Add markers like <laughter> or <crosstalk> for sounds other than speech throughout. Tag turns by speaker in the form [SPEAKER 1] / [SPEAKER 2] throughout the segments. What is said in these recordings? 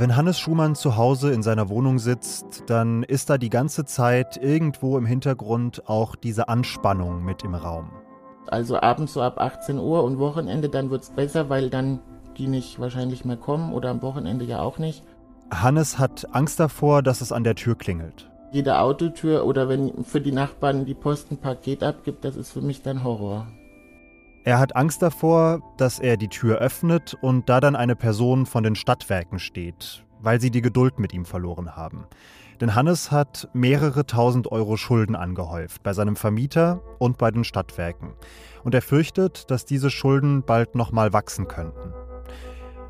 [SPEAKER 1] Wenn Hannes Schumann zu Hause in seiner Wohnung sitzt, dann ist da die ganze Zeit irgendwo im Hintergrund auch diese Anspannung mit im Raum.
[SPEAKER 2] Also abends so ab 18 Uhr und Wochenende, dann wird es besser, weil dann die nicht wahrscheinlich mehr kommen oder am Wochenende ja auch nicht.
[SPEAKER 1] Hannes hat Angst davor, dass es an der Tür klingelt.
[SPEAKER 2] Jede Autotür oder wenn für die Nachbarn die Post ein Paket abgibt, das ist für mich dann Horror.
[SPEAKER 1] Er hat Angst davor, dass er die Tür öffnet und da dann eine Person von den Stadtwerken steht, weil sie die Geduld mit ihm verloren haben. Denn Hannes hat mehrere tausend Euro Schulden angehäuft bei seinem Vermieter und bei den Stadtwerken. Und er fürchtet, dass diese Schulden bald nochmal wachsen könnten.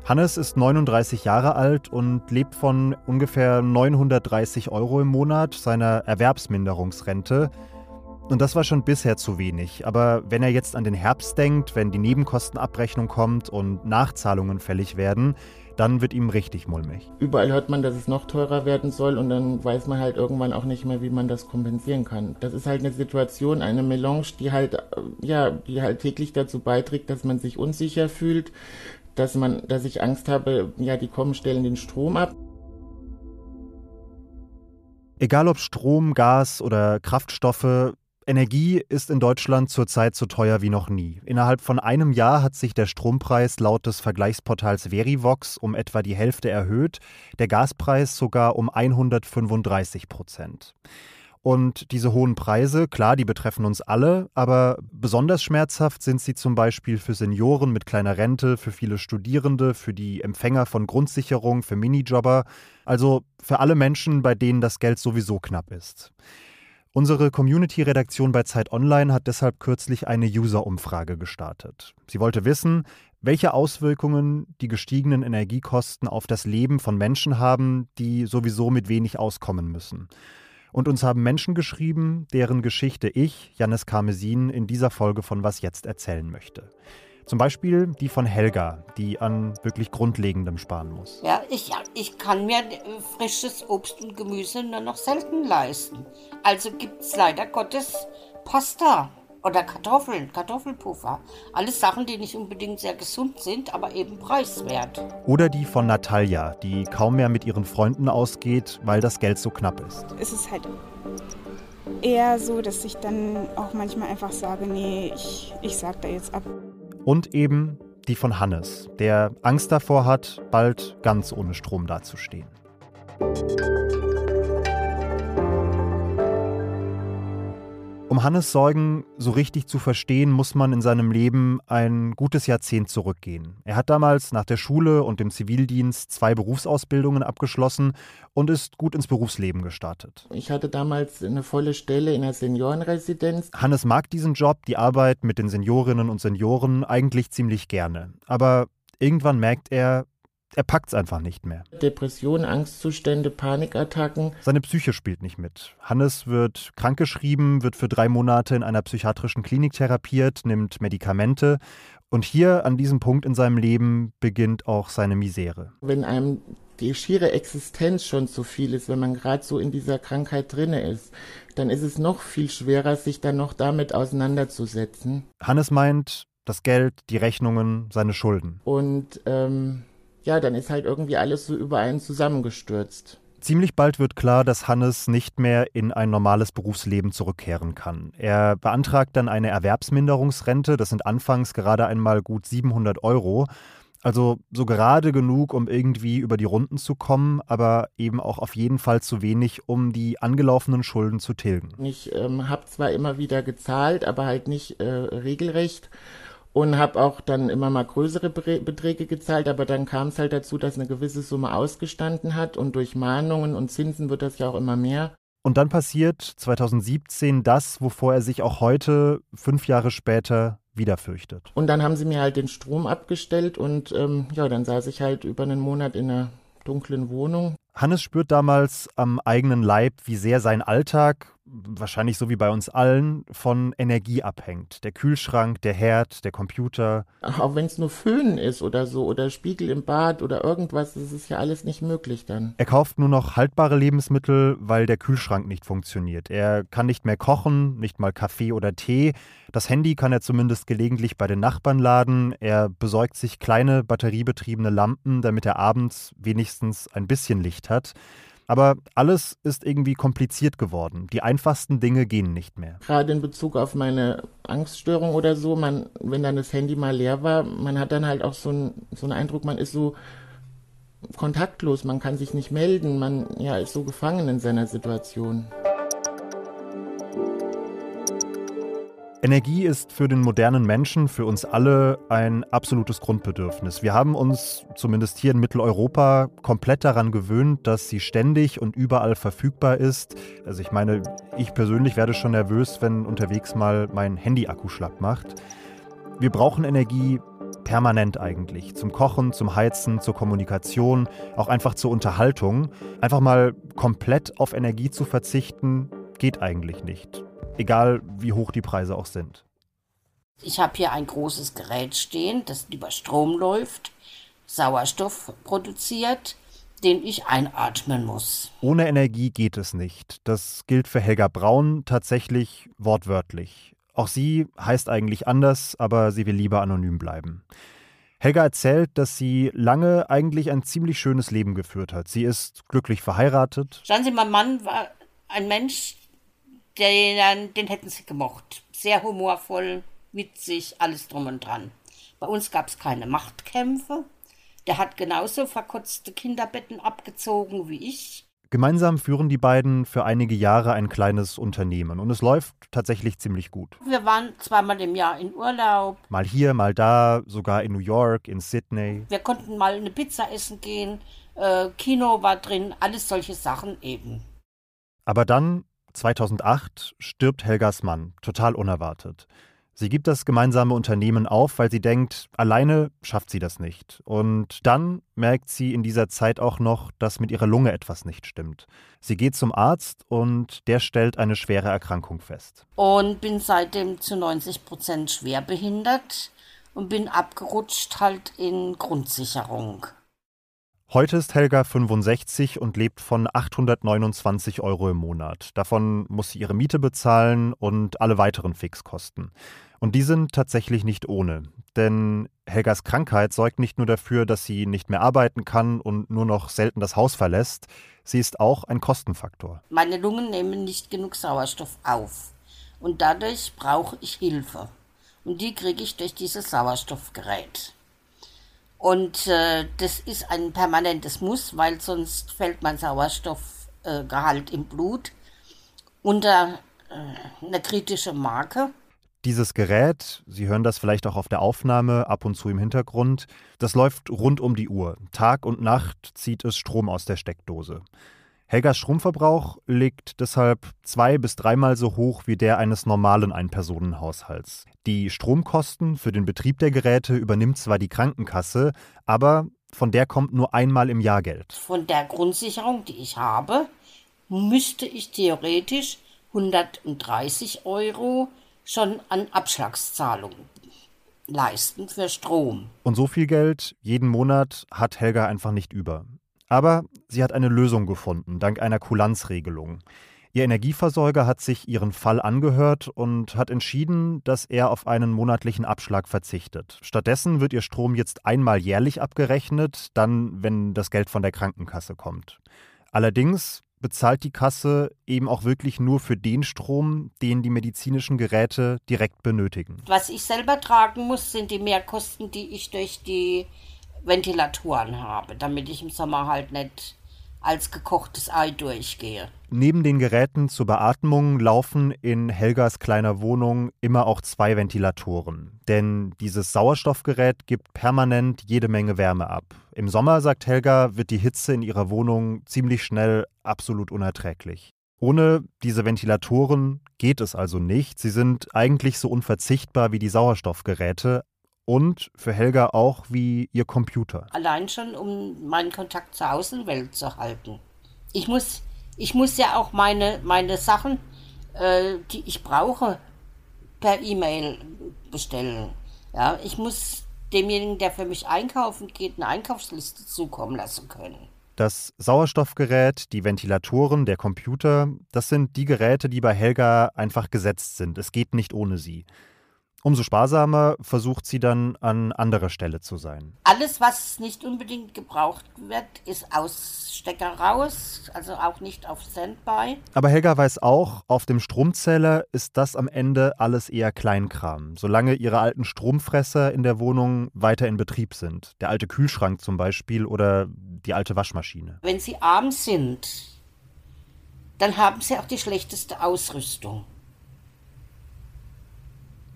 [SPEAKER 1] Hannes ist 39 Jahre alt und lebt von ungefähr 930 Euro im Monat seiner Erwerbsminderungsrente. Und das war schon bisher zu wenig. Aber wenn er jetzt an den Herbst denkt, wenn die Nebenkostenabrechnung kommt und Nachzahlungen fällig werden, dann wird ihm richtig mulmig.
[SPEAKER 2] Überall hört man, dass es noch teurer werden soll und dann weiß man halt irgendwann auch nicht mehr, wie man das kompensieren kann. Das ist halt eine Situation, eine Melange, die halt, äh, ja, die halt täglich dazu beiträgt, dass man sich unsicher fühlt, dass man, dass ich Angst habe, ja, die kommen, stellen den Strom ab.
[SPEAKER 1] Egal ob Strom, Gas oder Kraftstoffe, Energie ist in Deutschland zurzeit so teuer wie noch nie. Innerhalb von einem Jahr hat sich der Strompreis laut des Vergleichsportals Verivox um etwa die Hälfte erhöht, der Gaspreis sogar um 135 Prozent. Und diese hohen Preise, klar, die betreffen uns alle, aber besonders schmerzhaft sind sie zum Beispiel für Senioren mit kleiner Rente, für viele Studierende, für die Empfänger von Grundsicherung, für Minijobber, also für alle Menschen, bei denen das Geld sowieso knapp ist. Unsere Community-Redaktion bei Zeit Online hat deshalb kürzlich eine User-Umfrage gestartet. Sie wollte wissen, welche Auswirkungen die gestiegenen Energiekosten auf das Leben von Menschen haben, die sowieso mit wenig auskommen müssen. Und uns haben Menschen geschrieben, deren Geschichte ich, Jannis Karmesin, in dieser Folge von Was jetzt erzählen möchte. Zum Beispiel die von Helga, die an wirklich Grundlegendem sparen muss.
[SPEAKER 3] Ja, ich, ich kann mir frisches Obst und Gemüse nur noch selten leisten. Also gibt es leider Gottes Pasta oder Kartoffeln, Kartoffelpuffer. Alles Sachen, die nicht unbedingt sehr gesund sind, aber eben preiswert.
[SPEAKER 1] Oder die von Natalia, die kaum mehr mit ihren Freunden ausgeht, weil das Geld so knapp ist.
[SPEAKER 4] Es ist halt eher so, dass ich dann auch manchmal einfach sage, nee, ich, ich sag da jetzt ab.
[SPEAKER 1] Und eben die von Hannes, der Angst davor hat, bald ganz ohne Strom dazustehen. Um Hannes Sorgen so richtig zu verstehen, muss man in seinem Leben ein gutes Jahrzehnt zurückgehen. Er hat damals nach der Schule und dem Zivildienst zwei Berufsausbildungen abgeschlossen und ist gut ins Berufsleben gestartet.
[SPEAKER 2] Ich hatte damals eine volle Stelle in der Seniorenresidenz.
[SPEAKER 1] Hannes mag diesen Job, die Arbeit mit den Seniorinnen und Senioren eigentlich ziemlich gerne. Aber irgendwann merkt er, er packt es einfach nicht mehr.
[SPEAKER 2] Depressionen, Angstzustände, Panikattacken.
[SPEAKER 1] Seine Psyche spielt nicht mit. Hannes wird krankgeschrieben, wird für drei Monate in einer psychiatrischen Klinik therapiert, nimmt Medikamente. Und hier an diesem Punkt in seinem Leben beginnt auch seine Misere.
[SPEAKER 2] Wenn einem die schiere Existenz schon zu viel ist, wenn man gerade so in dieser Krankheit drinne ist, dann ist es noch viel schwerer, sich dann noch damit auseinanderzusetzen.
[SPEAKER 1] Hannes meint, das Geld, die Rechnungen, seine Schulden.
[SPEAKER 2] Und ähm, ja, dann ist halt irgendwie alles so über einen zusammengestürzt.
[SPEAKER 1] Ziemlich bald wird klar, dass Hannes nicht mehr in ein normales Berufsleben zurückkehren kann. Er beantragt dann eine Erwerbsminderungsrente, das sind anfangs gerade einmal gut 700 Euro. Also so gerade genug, um irgendwie über die Runden zu kommen, aber eben auch auf jeden Fall zu wenig, um die angelaufenen Schulden zu tilgen.
[SPEAKER 2] Ich ähm, habe zwar immer wieder gezahlt, aber halt nicht äh, regelrecht und habe auch dann immer mal größere Beträge gezahlt, aber dann kam es halt dazu, dass eine gewisse Summe ausgestanden hat und durch Mahnungen und Zinsen wird das ja auch immer mehr.
[SPEAKER 1] Und dann passiert 2017 das, wovor er sich auch heute, fünf Jahre später, wieder fürchtet.
[SPEAKER 2] Und dann haben sie mir halt den Strom abgestellt und ähm, ja, dann saß ich halt über einen Monat in einer dunklen Wohnung.
[SPEAKER 1] Hannes spürt damals am eigenen Leib, wie sehr sein Alltag, wahrscheinlich so wie bei uns allen, von Energie abhängt. Der Kühlschrank, der Herd, der Computer.
[SPEAKER 2] Auch wenn es nur Föhn ist oder so oder Spiegel im Bad oder irgendwas, das ist ja alles nicht möglich dann.
[SPEAKER 1] Er kauft nur noch haltbare Lebensmittel, weil der Kühlschrank nicht funktioniert. Er kann nicht mehr kochen, nicht mal Kaffee oder Tee. Das Handy kann er zumindest gelegentlich bei den Nachbarn laden. Er besorgt sich kleine batteriebetriebene Lampen, damit er abends wenigstens ein bisschen Licht hat. Aber alles ist irgendwie kompliziert geworden. Die einfachsten Dinge gehen nicht mehr.
[SPEAKER 2] Gerade in Bezug auf meine Angststörung oder so, man, wenn dann das Handy mal leer war, man hat dann halt auch so, ein, so einen Eindruck, man ist so kontaktlos, man kann sich nicht melden, man ja, ist so gefangen in seiner Situation.
[SPEAKER 1] Energie ist für den modernen Menschen, für uns alle ein absolutes Grundbedürfnis. Wir haben uns, zumindest hier in Mitteleuropa, komplett daran gewöhnt, dass sie ständig und überall verfügbar ist. Also ich meine, ich persönlich werde schon nervös, wenn unterwegs mal mein Handy-Akku schlapp macht. Wir brauchen Energie permanent eigentlich. Zum Kochen, zum Heizen, zur Kommunikation, auch einfach zur Unterhaltung. Einfach mal komplett auf Energie zu verzichten, geht eigentlich nicht egal wie hoch die Preise auch sind.
[SPEAKER 3] Ich habe hier ein großes Gerät stehen, das über Strom läuft, Sauerstoff produziert, den ich einatmen muss.
[SPEAKER 1] Ohne Energie geht es nicht. Das gilt für Helga Braun tatsächlich wortwörtlich. Auch sie heißt eigentlich anders, aber sie will lieber anonym bleiben. Helga erzählt, dass sie lange eigentlich ein ziemlich schönes Leben geführt hat. Sie ist glücklich verheiratet.
[SPEAKER 3] Schauen Sie, mein Mann war ein Mensch, den, den hätten sie gemocht. Sehr humorvoll, witzig, alles drum und dran. Bei uns gab es keine Machtkämpfe. Der hat genauso verkotzte Kinderbetten abgezogen wie ich.
[SPEAKER 1] Gemeinsam führen die beiden für einige Jahre ein kleines Unternehmen und es läuft tatsächlich ziemlich gut.
[SPEAKER 3] Wir waren zweimal im Jahr in Urlaub.
[SPEAKER 1] Mal hier, mal da, sogar in New York, in Sydney.
[SPEAKER 3] Wir konnten mal eine Pizza essen gehen, äh, Kino war drin, alles solche Sachen eben.
[SPEAKER 1] Aber dann 2008 stirbt Helgas Mann, total unerwartet. Sie gibt das gemeinsame Unternehmen auf, weil sie denkt, alleine schafft sie das nicht. Und dann merkt sie in dieser Zeit auch noch, dass mit ihrer Lunge etwas nicht stimmt. Sie geht zum Arzt und der stellt eine schwere Erkrankung fest.
[SPEAKER 3] Und bin seitdem zu 90 Prozent schwerbehindert und bin abgerutscht halt in Grundsicherung.
[SPEAKER 1] Heute ist Helga 65 und lebt von 829 Euro im Monat. Davon muss sie ihre Miete bezahlen und alle weiteren Fixkosten. Und die sind tatsächlich nicht ohne. Denn Helgas Krankheit sorgt nicht nur dafür, dass sie nicht mehr arbeiten kann und nur noch selten das Haus verlässt, sie ist auch ein Kostenfaktor.
[SPEAKER 3] Meine Lungen nehmen nicht genug Sauerstoff auf. Und dadurch brauche ich Hilfe. Und die kriege ich durch dieses Sauerstoffgerät. Und äh, das ist ein permanentes Muss, weil sonst fällt mein Sauerstoffgehalt äh, im Blut unter äh, eine kritische Marke.
[SPEAKER 1] Dieses Gerät, Sie hören das vielleicht auch auf der Aufnahme ab und zu im Hintergrund, das läuft rund um die Uhr. Tag und Nacht zieht es Strom aus der Steckdose. Helgas Stromverbrauch liegt deshalb zwei bis dreimal so hoch wie der eines normalen Einpersonenhaushalts. Die Stromkosten für den Betrieb der Geräte übernimmt zwar die Krankenkasse, aber von der kommt nur einmal im Jahr Geld.
[SPEAKER 3] Von der Grundsicherung, die ich habe, müsste ich theoretisch 130 Euro schon an Abschlagszahlungen leisten für Strom.
[SPEAKER 1] Und so viel Geld jeden Monat hat Helga einfach nicht über. Aber sie hat eine Lösung gefunden, dank einer Kulanzregelung. Ihr Energieversorger hat sich ihren Fall angehört und hat entschieden, dass er auf einen monatlichen Abschlag verzichtet. Stattdessen wird ihr Strom jetzt einmal jährlich abgerechnet, dann, wenn das Geld von der Krankenkasse kommt. Allerdings bezahlt die Kasse eben auch wirklich nur für den Strom, den die medizinischen Geräte direkt benötigen.
[SPEAKER 3] Was ich selber tragen muss, sind die Mehrkosten, die ich durch die Ventilatoren habe, damit ich im Sommer halt nicht als gekochtes Ei durchgehe.
[SPEAKER 1] Neben den Geräten zur Beatmung laufen in Helgas kleiner Wohnung immer auch zwei Ventilatoren. Denn dieses Sauerstoffgerät gibt permanent jede Menge Wärme ab. Im Sommer, sagt Helga, wird die Hitze in ihrer Wohnung ziemlich schnell absolut unerträglich. Ohne diese Ventilatoren geht es also nicht. Sie sind eigentlich so unverzichtbar wie die Sauerstoffgeräte, und für Helga auch wie ihr Computer.
[SPEAKER 3] Allein schon, um meinen Kontakt zur Außenwelt zu halten. Ich muss, ich muss ja auch meine, meine Sachen äh, die ich brauche, per E-Mail bestellen. Ja, ich muss demjenigen, der für mich einkaufen geht, eine Einkaufsliste zukommen lassen können.
[SPEAKER 1] Das Sauerstoffgerät, die Ventilatoren, der Computer, das sind die Geräte, die bei Helga einfach gesetzt sind. Es geht nicht ohne sie. Umso sparsamer versucht sie dann an anderer Stelle zu sein.
[SPEAKER 3] Alles, was nicht unbedingt gebraucht wird, ist Ausstecker raus, also auch nicht auf Standby.
[SPEAKER 1] Aber Helga weiß auch, auf dem Stromzähler ist das am Ende alles eher Kleinkram, solange ihre alten Stromfresser in der Wohnung weiter in Betrieb sind. Der alte Kühlschrank zum Beispiel oder die alte Waschmaschine.
[SPEAKER 3] Wenn sie arm sind, dann haben sie auch die schlechteste Ausrüstung.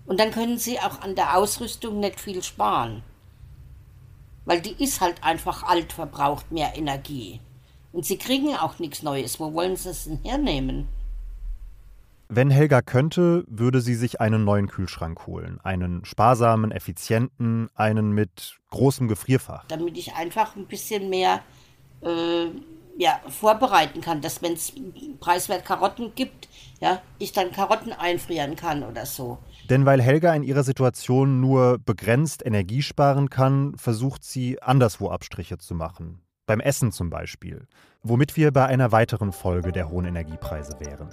[SPEAKER 3] Und dann können sie auch an der Ausrüstung nicht viel sparen. Weil die ist halt einfach alt, verbraucht mehr Energie. Und sie kriegen auch nichts Neues. Wo wollen sie es denn hernehmen?
[SPEAKER 1] Wenn Helga könnte, würde sie sich einen neuen Kühlschrank holen. Einen sparsamen, effizienten, einen mit großem Gefrierfach.
[SPEAKER 3] Damit ich einfach ein bisschen mehr äh, ja, vorbereiten kann, dass wenn es preiswert Karotten gibt, ja, ich dann Karotten einfrieren kann oder so.
[SPEAKER 1] Denn weil Helga in ihrer Situation nur begrenzt Energie sparen kann, versucht sie anderswo Abstriche zu machen. Beim Essen zum Beispiel. Womit wir bei einer weiteren Folge der hohen Energiepreise wären.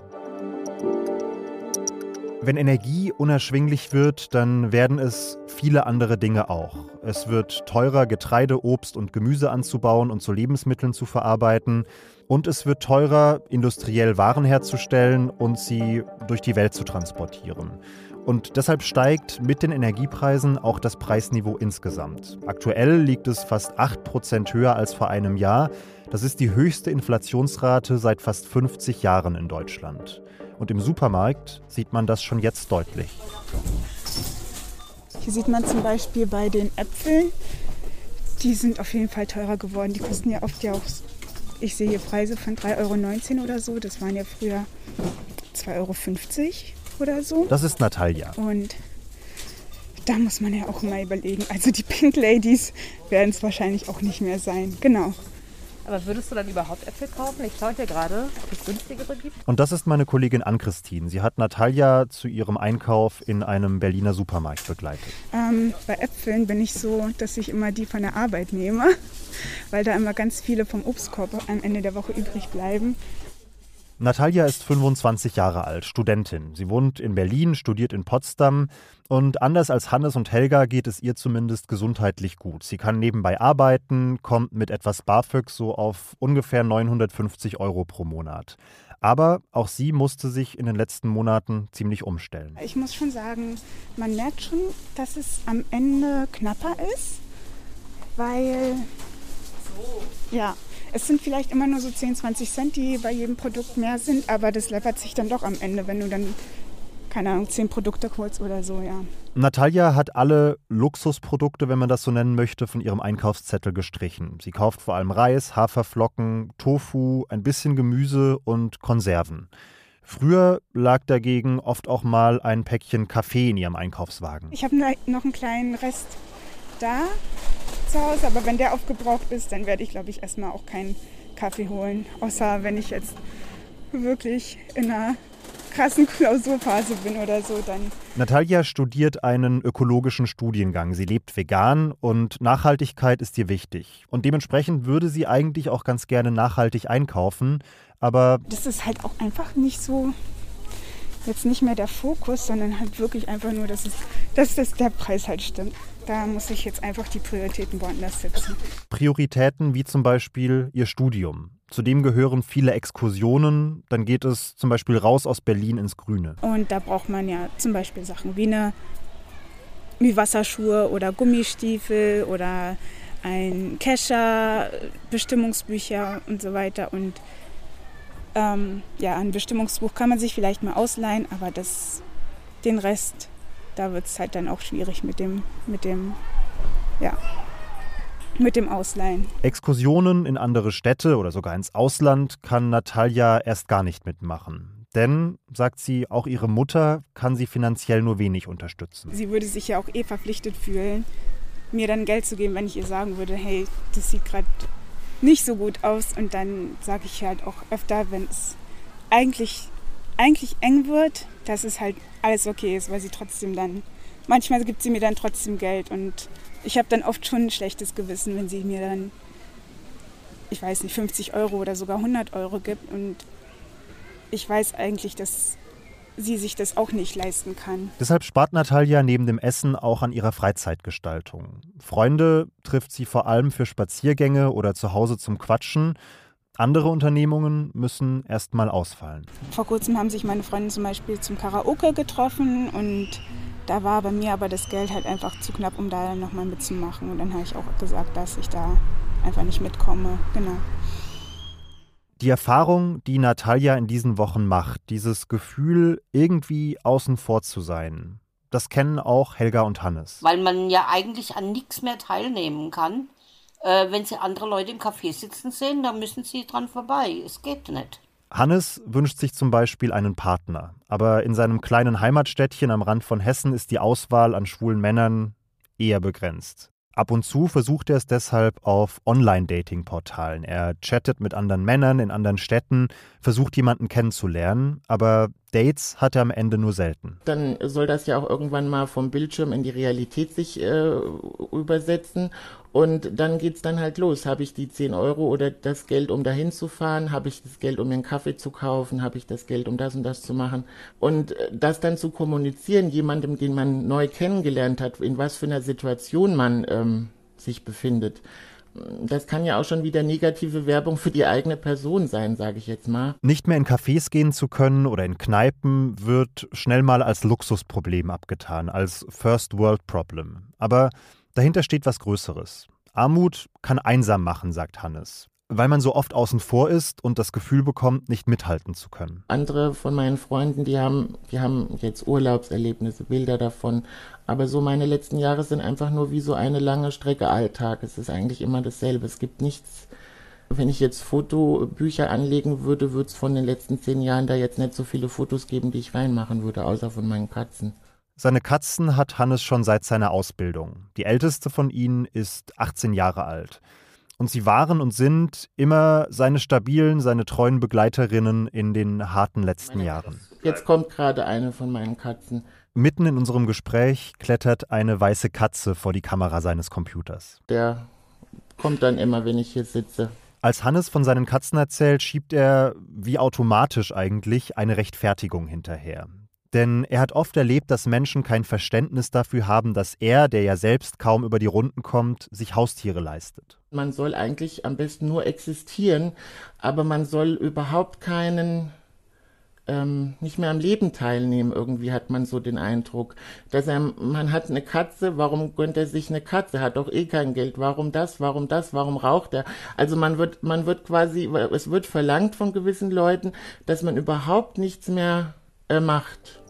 [SPEAKER 1] Wenn Energie unerschwinglich wird, dann werden es viele andere Dinge auch. Es wird teurer, Getreide, Obst und Gemüse anzubauen und zu Lebensmitteln zu verarbeiten. Und es wird teurer, industriell Waren herzustellen und sie durch die Welt zu transportieren. Und deshalb steigt mit den Energiepreisen auch das Preisniveau insgesamt. Aktuell liegt es fast 8% höher als vor einem Jahr. Das ist die höchste Inflationsrate seit fast 50 Jahren in Deutschland. Und im Supermarkt sieht man das schon jetzt deutlich.
[SPEAKER 4] Hier sieht man zum Beispiel bei den Äpfeln, die sind auf jeden Fall teurer geworden. Die kosten ja oft ja auch, ich sehe hier Preise von 3,19 Euro oder so. Das waren ja früher 2,50 Euro oder so.
[SPEAKER 1] Das ist Natalia.
[SPEAKER 4] Und da muss man ja auch mal überlegen. Also die Pink Ladies werden es wahrscheinlich auch nicht mehr sein. Genau.
[SPEAKER 5] Aber würdest du dann überhaupt Äpfel kaufen? Ich schaue hier gerade, ob es günstigere gibt.
[SPEAKER 1] Und das ist meine Kollegin Ann-Christine. Sie hat Natalia zu ihrem Einkauf in einem Berliner Supermarkt begleitet.
[SPEAKER 4] Ähm, bei Äpfeln bin ich so, dass ich immer die von der Arbeit nehme, <laughs> weil da immer ganz viele vom Obstkorb am Ende der Woche übrig bleiben.
[SPEAKER 1] Natalia ist 25 Jahre alt, Studentin. Sie wohnt in Berlin, studiert in Potsdam und anders als Hannes und Helga geht es ihr zumindest gesundheitlich gut. Sie kann nebenbei arbeiten, kommt mit etwas BAföG so auf ungefähr 950 Euro pro Monat. Aber auch sie musste sich in den letzten Monaten ziemlich umstellen.
[SPEAKER 4] Ich muss schon sagen, man merkt schon, dass es am Ende knapper ist, weil ja, es sind vielleicht immer nur so 10, 20 Cent, die bei jedem Produkt mehr sind, aber das läppert sich dann doch am Ende, wenn du dann, keine Ahnung, 10 Produkte holst oder so, ja.
[SPEAKER 1] Natalia hat alle Luxusprodukte, wenn man das so nennen möchte, von ihrem Einkaufszettel gestrichen. Sie kauft vor allem Reis, Haferflocken, Tofu, ein bisschen Gemüse und Konserven. Früher lag dagegen oft auch mal ein Päckchen Kaffee in ihrem Einkaufswagen.
[SPEAKER 4] Ich habe noch einen kleinen Rest da zu Hause, aber wenn der aufgebraucht ist, dann werde ich, glaube ich, erstmal auch keinen Kaffee holen. Außer wenn ich jetzt wirklich in einer krassen Klausurphase bin oder so, dann.
[SPEAKER 1] Natalia studiert einen ökologischen Studiengang. Sie lebt vegan und Nachhaltigkeit ist ihr wichtig. Und dementsprechend würde sie eigentlich auch ganz gerne nachhaltig einkaufen, aber.
[SPEAKER 4] Das ist halt auch einfach nicht so. Jetzt nicht mehr der Fokus, sondern halt wirklich einfach nur, dass, es, dass das der Preis halt stimmt. Da muss ich jetzt einfach die Prioritäten woanders setzen.
[SPEAKER 1] Prioritäten wie zum Beispiel Ihr Studium. Zudem gehören viele Exkursionen. Dann geht es zum Beispiel raus aus Berlin ins Grüne.
[SPEAKER 4] Und da braucht man ja zum Beispiel Sachen wie, eine, wie Wasserschuhe oder Gummistiefel oder ein Kescher, Bestimmungsbücher und so weiter. Und ähm, ja, ein Bestimmungsbuch kann man sich vielleicht mal ausleihen, aber das, den Rest da wird es halt dann auch schwierig mit dem, mit dem, ja, mit dem Ausleihen.
[SPEAKER 1] Exkursionen in andere Städte oder sogar ins Ausland kann Natalia erst gar nicht mitmachen. Denn, sagt sie, auch ihre Mutter kann sie finanziell nur wenig unterstützen.
[SPEAKER 4] Sie würde sich ja auch eh verpflichtet fühlen, mir dann Geld zu geben, wenn ich ihr sagen würde, hey, das sieht gerade nicht so gut aus. Und dann sage ich halt auch öfter, wenn es eigentlich eigentlich eng wird, dass es halt alles okay ist, weil sie trotzdem dann, manchmal gibt sie mir dann trotzdem Geld und ich habe dann oft schon ein schlechtes Gewissen, wenn sie mir dann, ich weiß nicht, 50 Euro oder sogar 100 Euro gibt und ich weiß eigentlich, dass sie sich das auch nicht leisten kann.
[SPEAKER 1] Deshalb spart Natalia neben dem Essen auch an ihrer Freizeitgestaltung. Freunde trifft sie vor allem für Spaziergänge oder zu Hause zum Quatschen. Andere Unternehmungen müssen erst mal ausfallen.
[SPEAKER 4] Vor kurzem haben sich meine Freunde zum Beispiel zum Karaoke getroffen und da war bei mir aber das Geld halt einfach zu knapp, um da nochmal mitzumachen. Und dann habe ich auch gesagt, dass ich da einfach nicht mitkomme. Genau.
[SPEAKER 1] Die Erfahrung, die Natalia in diesen Wochen macht, dieses Gefühl, irgendwie außen vor zu sein, das kennen auch Helga und Hannes.
[SPEAKER 3] Weil man ja eigentlich an nichts mehr teilnehmen kann. Äh, wenn sie andere Leute im Café sitzen sehen, dann müssen sie dran vorbei. Es geht nicht.
[SPEAKER 1] Hannes wünscht sich zum Beispiel einen Partner, aber in seinem kleinen Heimatstädtchen am Rand von Hessen ist die Auswahl an schwulen Männern eher begrenzt. Ab und zu versucht er es deshalb auf Online-Dating-Portalen. Er chattet mit anderen Männern in anderen Städten, versucht jemanden kennenzulernen, aber Dates hat er am Ende nur selten.
[SPEAKER 2] Dann soll das ja auch irgendwann mal vom Bildschirm in die Realität sich äh, übersetzen. Und dann geht's dann halt los. Habe ich die 10 Euro oder das Geld, um dahin zu fahren? Habe ich das Geld, um mir einen Kaffee zu kaufen? Habe ich das Geld, um das und das zu machen? Und äh, das dann zu kommunizieren, jemandem, den man neu kennengelernt hat, in was für einer Situation man ähm, sich befindet das kann ja auch schon wieder negative Werbung für die eigene Person sein, sage ich jetzt mal.
[SPEAKER 1] Nicht mehr in Cafés gehen zu können oder in Kneipen wird schnell mal als Luxusproblem abgetan, als First World Problem. Aber dahinter steht was Größeres. Armut kann einsam machen, sagt Hannes weil man so oft außen vor ist und das Gefühl bekommt, nicht mithalten zu können.
[SPEAKER 2] Andere von meinen Freunden, die haben, die haben jetzt Urlaubserlebnisse, Bilder davon. Aber so meine letzten Jahre sind einfach nur wie so eine lange Strecke Alltag. Es ist eigentlich immer dasselbe. Es gibt nichts. Wenn ich jetzt Fotobücher anlegen würde, würde es von den letzten zehn Jahren da jetzt nicht so viele Fotos geben, die ich reinmachen würde, außer von meinen Katzen.
[SPEAKER 1] Seine Katzen hat Hannes schon seit seiner Ausbildung. Die älteste von ihnen ist 18 Jahre alt. Und sie waren und sind immer seine stabilen, seine treuen Begleiterinnen in den harten letzten Jahren.
[SPEAKER 2] Jetzt kommt gerade eine von meinen Katzen.
[SPEAKER 1] Mitten in unserem Gespräch klettert eine weiße Katze vor die Kamera seines Computers.
[SPEAKER 2] Der kommt dann immer, wenn ich hier sitze.
[SPEAKER 1] Als Hannes von seinen Katzen erzählt, schiebt er, wie automatisch eigentlich, eine Rechtfertigung hinterher. Denn er hat oft erlebt, dass Menschen kein Verständnis dafür haben, dass er, der ja selbst kaum über die Runden kommt, sich Haustiere leistet.
[SPEAKER 2] Man soll eigentlich am besten nur existieren, aber man soll überhaupt keinen ähm, nicht mehr am Leben teilnehmen. Irgendwie hat man so den Eindruck, dass er, man hat eine Katze, warum gönnt er sich eine Katze? Hat doch eh kein Geld. Warum das? Warum das? Warum raucht er? Also man wird, man wird quasi, es wird verlangt von gewissen Leuten, dass man überhaupt nichts mehr äh, macht.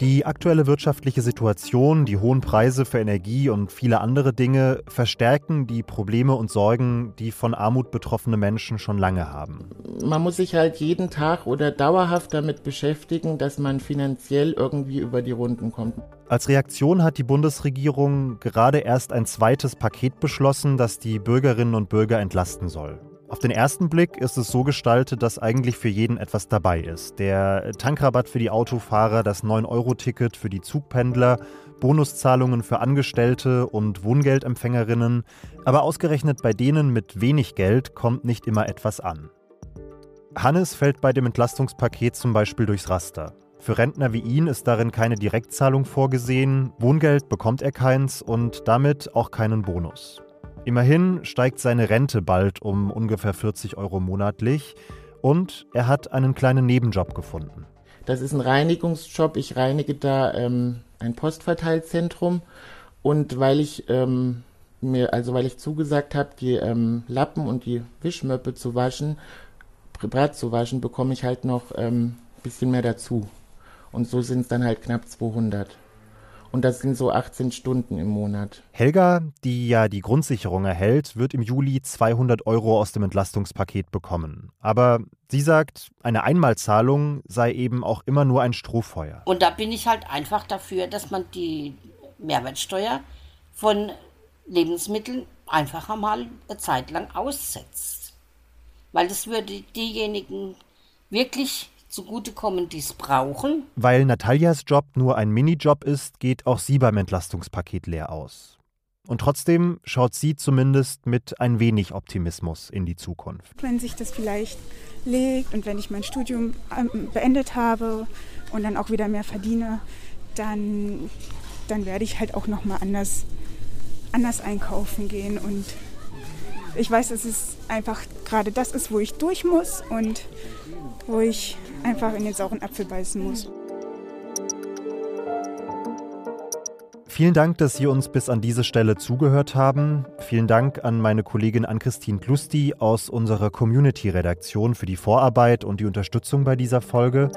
[SPEAKER 1] Die aktuelle wirtschaftliche Situation, die hohen Preise für Energie und viele andere Dinge verstärken die Probleme und Sorgen, die von Armut betroffene Menschen schon lange haben.
[SPEAKER 2] Man muss sich halt jeden Tag oder dauerhaft damit beschäftigen, dass man finanziell irgendwie über die Runden kommt.
[SPEAKER 1] Als Reaktion hat die Bundesregierung gerade erst ein zweites Paket beschlossen, das die Bürgerinnen und Bürger entlasten soll. Auf den ersten Blick ist es so gestaltet, dass eigentlich für jeden etwas dabei ist. Der Tankrabatt für die Autofahrer, das 9-Euro-Ticket für die Zugpendler, Bonuszahlungen für Angestellte und Wohngeldempfängerinnen. Aber ausgerechnet bei denen mit wenig Geld kommt nicht immer etwas an. Hannes fällt bei dem Entlastungspaket zum Beispiel durchs Raster. Für Rentner wie ihn ist darin keine Direktzahlung vorgesehen, Wohngeld bekommt er keins und damit auch keinen Bonus. Immerhin steigt seine Rente bald um ungefähr 40 Euro monatlich und er hat einen kleinen Nebenjob gefunden.
[SPEAKER 2] Das ist ein Reinigungsjob. Ich reinige da ähm, ein Postverteilzentrum und weil ich ähm, mir, also weil ich zugesagt habe, die ähm, Lappen und die Wischmöppe zu waschen, privat zu waschen, bekomme ich halt noch ein ähm, bisschen mehr dazu. Und so sind es dann halt knapp 200. Und das sind so 18 Stunden im Monat.
[SPEAKER 1] Helga, die ja die Grundsicherung erhält, wird im Juli 200 Euro aus dem Entlastungspaket bekommen. Aber sie sagt, eine Einmalzahlung sei eben auch immer nur ein Strohfeuer.
[SPEAKER 3] Und da bin ich halt einfach dafür, dass man die Mehrwertsteuer von Lebensmitteln einfach einmal eine Zeit lang aussetzt. weil das würde diejenigen wirklich zugutekommen, die es brauchen.
[SPEAKER 1] Weil Nataljas Job nur ein Minijob ist, geht auch sie beim Entlastungspaket leer aus. Und trotzdem schaut sie zumindest mit ein wenig Optimismus in die Zukunft.
[SPEAKER 4] Wenn sich das vielleicht legt und wenn ich mein Studium ähm, beendet habe und dann auch wieder mehr verdiene, dann, dann werde ich halt auch nochmal anders, anders einkaufen gehen. Und ich weiß, dass es einfach gerade das ist, wo ich durch muss und wo ich einfach in den sauren Apfel beißen muss.
[SPEAKER 1] Vielen Dank, dass Sie uns bis an diese Stelle zugehört haben. Vielen Dank an meine Kollegin Ann-Christine Klusti aus unserer Community-Redaktion für die Vorarbeit und die Unterstützung bei dieser Folge.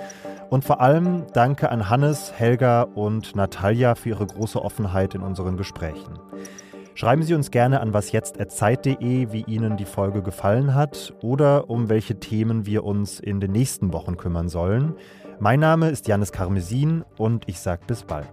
[SPEAKER 1] Und vor allem danke an Hannes, Helga und Natalia für ihre große Offenheit in unseren Gesprächen. Schreiben Sie uns gerne an wasjetzt.zeit.de, wie Ihnen die Folge gefallen hat oder um welche Themen wir uns in den nächsten Wochen kümmern sollen. Mein Name ist Janis Karmesin und ich sage bis bald.